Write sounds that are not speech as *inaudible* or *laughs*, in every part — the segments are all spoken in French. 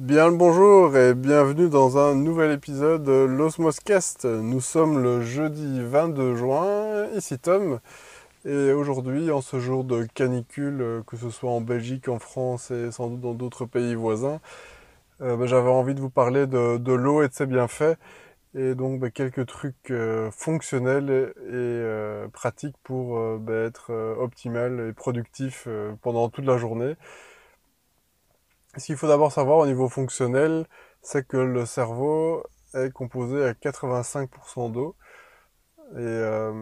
Bien le bonjour et bienvenue dans un nouvel épisode de l'Osmoscast. Nous sommes le jeudi 22 juin, ici Tom, et aujourd'hui, en ce jour de canicule, que ce soit en Belgique, en France et sans doute dans d'autres pays voisins, euh, ben, j'avais envie de vous parler de, l'eau et de ses bienfaits, et donc ben, quelques trucs euh, fonctionnels et, euh, pratiques pour ben, être optimal et productif pendant toute la journée. Ce qu'il faut d'abord savoir au niveau fonctionnel, c'est que le cerveau est composé à 85% d'eau. Et euh,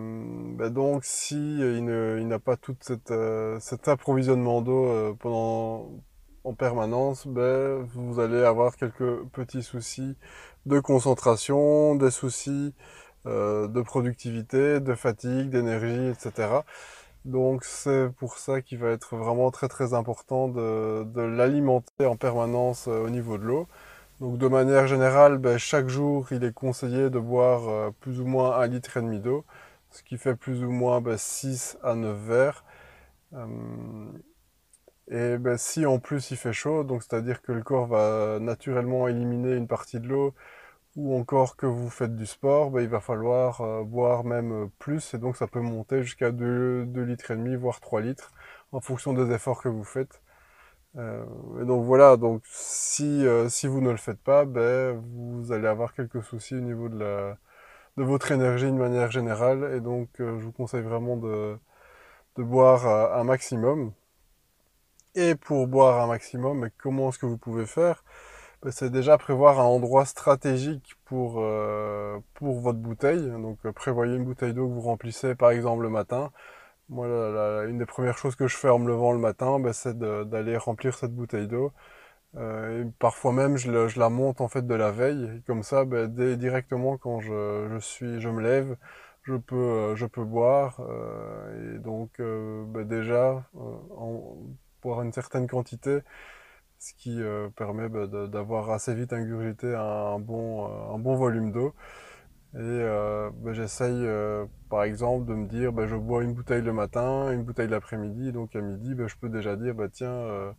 ben donc, si il, n'a pas tout euh, cet approvisionnement d'eau euh, pendant en permanence, ben, vous allez avoir quelques petits soucis de concentration, des soucis de productivité, de fatigue, d'énergie, etc. Donc c'est pour ça qu'il va être vraiment très très important de, l'alimenter en permanence euh, au niveau de l'eau. Donc de manière générale, ben, chaque jour il est conseillé de boire euh, plus ou moins un litre et demi d'eau, ce qui fait plus ou moins 6 ben, à 9 verres. Euh, et ben, si en plus il fait chaud, donc c'est-à-dire que le corps va naturellement éliminer une partie de l'eau, ou encore que vous faites du sport, ben, il va falloir euh, boire même euh, plus et donc ça peut monter jusqu'à 2, litres et demi, voire 3 litres en fonction des efforts que vous faites. Euh, et donc voilà, donc si, si vous ne le faites pas, ben, vous allez avoir quelques soucis au niveau de, votre énergie de manière générale et donc je vous conseille vraiment de boire un maximum. Et pour boire un maximum, comment est-ce que vous pouvez faire? C'est déjà prévoir un endroit stratégique pour, euh, pour votre bouteille. Donc euh, prévoyez une bouteille d'eau que vous remplissez par exemple le matin. Moi, une des premières choses que je fais en me levant le matin, bah, c'est d'aller remplir cette bouteille d'eau. Euh, et parfois même, je, je, la monte en fait de la veille. comme ça, bah, dès, directement quand je, je, suis, je me lève, je peux, euh, je peux boire. Euh, et donc bah, déjà, en, boire une certaine quantité, ce qui euh, permet bah, d'avoir assez vite ingurgité un, bon, euh, un bon volume d'eau. Et euh, bah, j'essaye par exemple de me dire bah, je bois une bouteille le matin, une bouteille l'après-midi, donc à midi je peux déjà dire tiens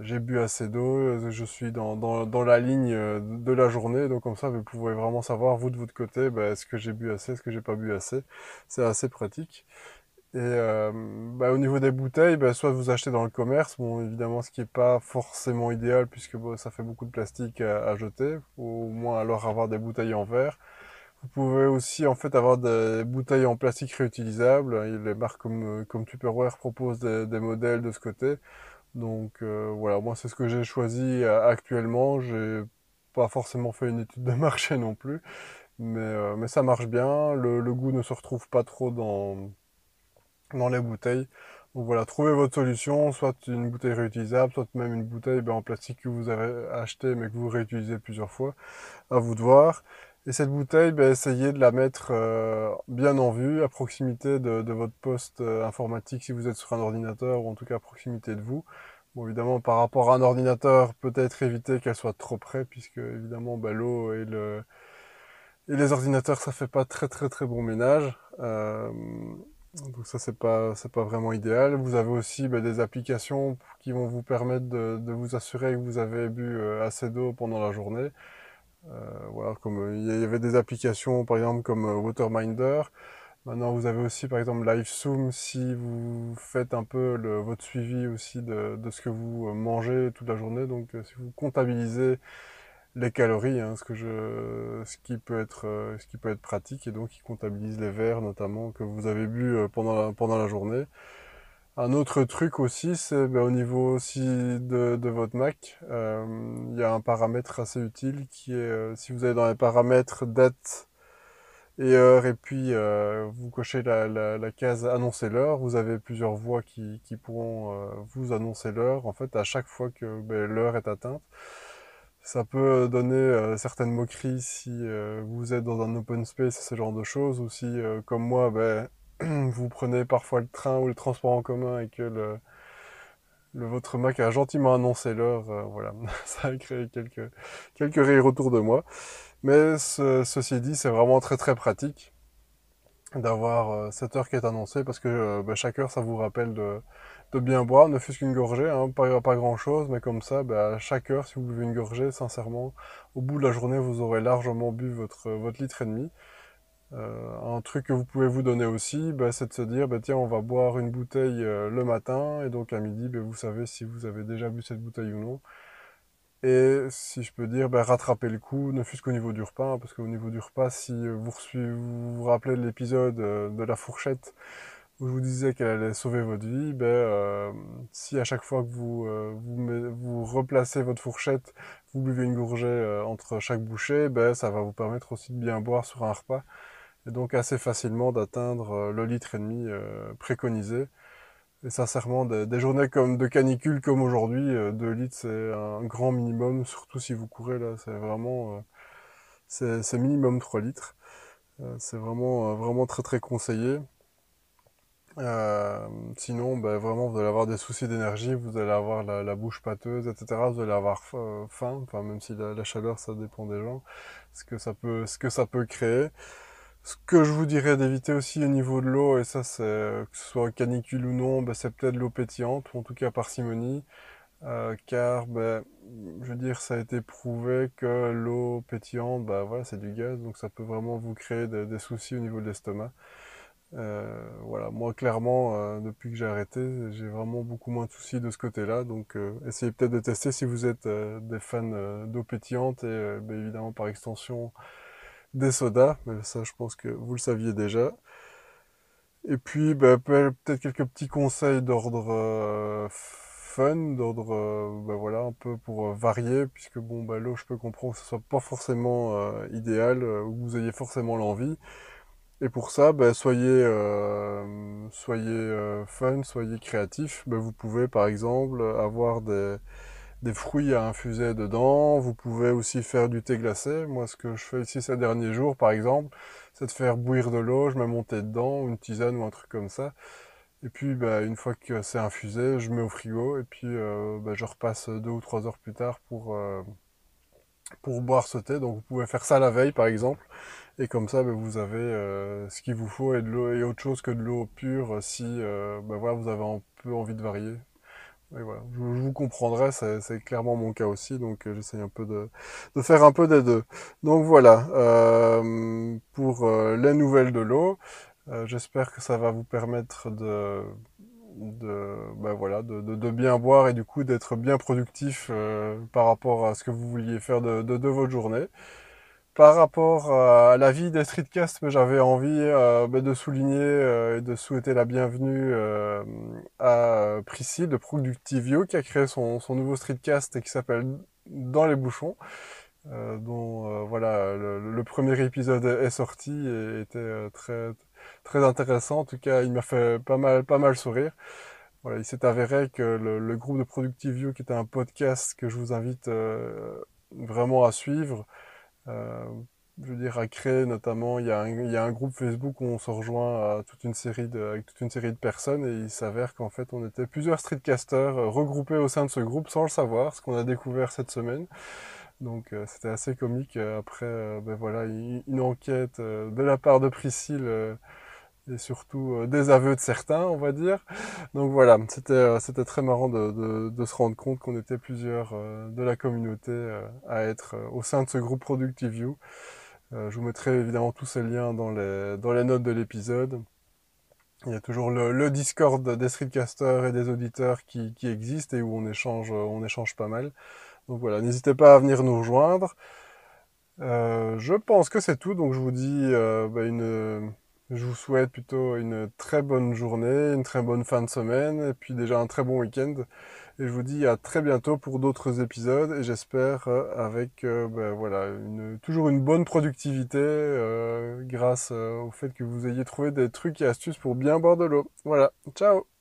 j'ai bu assez d'eau, je suis dans, dans, dans, la ligne de la journée, donc comme ça vous pouvez vraiment savoir vous de votre côté est-ce que j'ai bu assez, est-ce que j'ai pas bu assez. C'est assez pratique. Et euh, bah, au niveau des bouteilles, bah, soit vous achetez dans le commerce, bon évidemment ce qui est pas forcément idéal puisque ça fait beaucoup de plastique à, jeter, ou au moins alors avoir des bouteilles en verre. Vous pouvez aussi en fait avoir des bouteilles en plastique réutilisables. Les marques comme, comme Tupperware proposent des, modèles de ce côté. Donc euh, voilà, moi c'est ce que j'ai choisi euh, actuellement. J'ai pas forcément fait une étude de *laughs* marché non plus, mais, mais ça marche bien. Le, le goût ne se retrouve pas trop dans dans les bouteilles. Donc voilà, trouvez votre solution, soit une bouteille réutilisable, soit même une bouteille ben, en plastique que vous avez acheté mais que vous réutilisez plusieurs fois, à vous de voir. Et cette bouteille, ben, essayez de la mettre euh, bien en vue, à proximité de, votre poste euh, informatique si vous êtes sur un ordinateur, ou en tout cas à proximité de vous. Bon, évidemment, par rapport à un ordinateur, peut-être éviter qu'elle soit trop près, puisque évidemment, ben, l'eau et le et les ordinateurs, ça fait pas très très très bon ménage. Euh, donc ça c'est pas c'est pas vraiment idéal. Vous avez aussi bah, des applications qui vont vous permettre de, de, vous assurer que vous avez bu euh, assez d'eau pendant la journée. Euh, voilà, comme euh, il y avait des applications par exemple comme Waterminder. Maintenant vous avez aussi par exemple LiveZoom si vous faites un peu le, votre suivi aussi de, de, ce que vous mangez toute la journée. Donc si vous comptabilisez les calories, hein, ce que je, ce qui peut être, euh, ce qui peut être pratique et donc il comptabilise les verres notamment que vous avez bu euh, pendant la, pendant la journée. Un autre truc aussi, c'est ben, au niveau aussi de, de votre Mac, euh, il y a un paramètre assez utile qui est, si vous allez dans les paramètres date et heure et puis vous cochez la, la, la, case annoncer l'heure, vous avez plusieurs voix qui, qui pourront vous annoncer l'heure en fait à chaque fois que ben, l'heure est atteinte. Ça peut donner euh, certaines moqueries si euh, vous êtes dans un open space, ce genre de choses, ou si, euh, comme moi, ben, *clears throat* vous prenez parfois le train ou le transport en commun et que votre Mac a gentiment annoncé l'heure, voilà, *laughs* ça a créé quelques, quelques rires autour de moi. Mais ceci dit, c'est vraiment très très pratique d'avoir cette heure qui est annoncée parce que ben, chaque heure, ça vous rappelle de, de bien boire, ne fût-ce qu'une gorgée, hein, pas, pas grand chose, mais comme ça, bah, à chaque heure, si vous buvez une gorgée, sincèrement, au bout de la journée, vous aurez largement bu votre, litre et demi. Euh, un truc que vous pouvez vous donner aussi, bah, c'est de se dire, bah, tiens, on va boire une bouteille euh, le matin, et donc à midi, vous savez si vous avez déjà bu cette bouteille ou non. Et si je peux dire, rattraper le coup, ne fût-ce qu'au niveau du repas, hein, parce qu'au niveau du repas, si vous vous, vous rappelez de l'épisode euh, de la fourchette, où je vous disais qu'elle allait sauver votre vie, ben, euh, si à chaque fois que vous, euh, vous, replacez votre fourchette, vous buvez une gorgée euh, entre chaque bouchée, ben, ça va vous permettre aussi de bien boire sur un repas, et donc assez facilement d'atteindre le litre et demi préconisé. Et sincèrement, des, des, journées comme de canicule comme aujourd'hui, 2 litres c'est un grand minimum, surtout si vous courez là, c'est vraiment, c'est minimum 3 litres. c'est vraiment, vraiment très très conseillé. Euh, sinon, ben, vraiment, vous allez avoir des soucis d'énergie, vous allez avoir la, bouche pâteuse, etc. Vous allez avoir euh, faim, enfin, même si la, la, chaleur, ça dépend des gens, ce que ça peut, ce que ça peut créer. Ce que je vous dirais d'éviter aussi au niveau de l'eau, et ça, c'est que ce soit canicule ou non, ben, c'est peut-être l'eau pétillante, ou en tout cas parcimonie, euh, car, ben, je veux dire, ça a été prouvé que l'eau pétillante, ben, voilà, c'est du gaz, donc ça peut vraiment vous créer des soucis au niveau de l'estomac. Euh, voilà, moi clairement, euh, depuis que j'ai arrêté, j'ai vraiment beaucoup moins de soucis de ce côté-là. Donc euh, essayez peut-être de tester si vous êtes des fans d'eau pétillante et ben, évidemment par extension des sodas. Mais ça, je pense que vous le saviez déjà. Et puis ben, peut-être quelques petits conseils d'ordre fun, d'ordre ben, voilà un peu pour varier, puisque bon bah l'eau, je peux comprendre que ce soit pas forcément idéal ou que vous ayez forcément l'envie. Et pour ça, bah, soyez, euh, soyez euh, fun, soyez créatif. Bah, vous pouvez par exemple avoir des, des, fruits à infuser dedans. Vous pouvez aussi faire du thé glacé. Moi, ce que je fais ici ces derniers jours, par exemple, c'est de faire bouillir de l'eau, je mets mon thé dedans, une tisane ou un truc comme ça. Et puis, bah, une fois que c'est infusé, je mets au frigo et puis euh, je repasse deux ou trois heures plus tard pour, euh, pour boire ce thé. Donc, vous pouvez faire ça la veille, par exemple. Et comme ça, ben, vous avez euh, ce qu'il vous faut et de l'eau et autre chose que de l'eau pure si euh, ben, voilà, vous avez un peu envie de varier. Et voilà. je, vous comprendrai, c'est clairement mon cas aussi, donc euh, j'essaye un peu de, de, faire un peu des deux. Donc voilà, euh, pour les nouvelles de l'eau, j'espère que ça va vous permettre de, de, ben voilà, de, de, de, bien boire et du coup d'être bien productif par rapport à ce que vous vouliez faire de, de votre journée. Par rapport à la vie des streetcasts, j'avais envie euh, bah, de souligner euh, et de souhaiter la bienvenue euh, à Priscille de Productivio qui a créé son, son nouveau streetcast qui s'appelle Dans les bouchons, dont voilà le, premier épisode est sorti et était très très intéressant. En tout cas, il m'a fait pas mal pas mal sourire. Voilà, il s'est avéré que le, le, groupe de Productivio, qui était un podcast que je vous invite vraiment à suivre, euh, je veux dire, à créer notamment, il y, a un, il y a un groupe Facebook où on se rejoint à toute une série de, avec toute une série de personnes et il s'avère qu'en fait on était plusieurs streetcasters euh, regroupés au sein de ce groupe sans le savoir, ce qu'on a découvert cette semaine. Donc euh, c'était assez comique. Après, ben voilà, une enquête de la part de Priscille et surtout euh, des aveux de certains, on va dire. Donc voilà, c'était euh, très marrant de, de, se rendre compte qu'on était plusieurs euh, de la communauté à être au sein de ce groupe Productive View. je vous mettrai évidemment tous ces liens dans les dans les notes de l'épisode. Il y a toujours le, Discord des streetcasters et des auditeurs qui, qui existe et où on échange on échange pas mal. Donc voilà, n'hésitez pas à venir nous rejoindre. Je pense que c'est tout, donc je vous dis bah une je vous souhaite plutôt une très bonne journée, une très bonne fin de semaine et puis déjà un très bon week-end. Et je vous dis à très bientôt pour d'autres épisodes et j'espère euh, avec euh, ben voilà toujours une bonne productivité euh, grâce au fait que vous ayez trouvé des trucs et astuces pour bien boire de l'eau. Voilà, ciao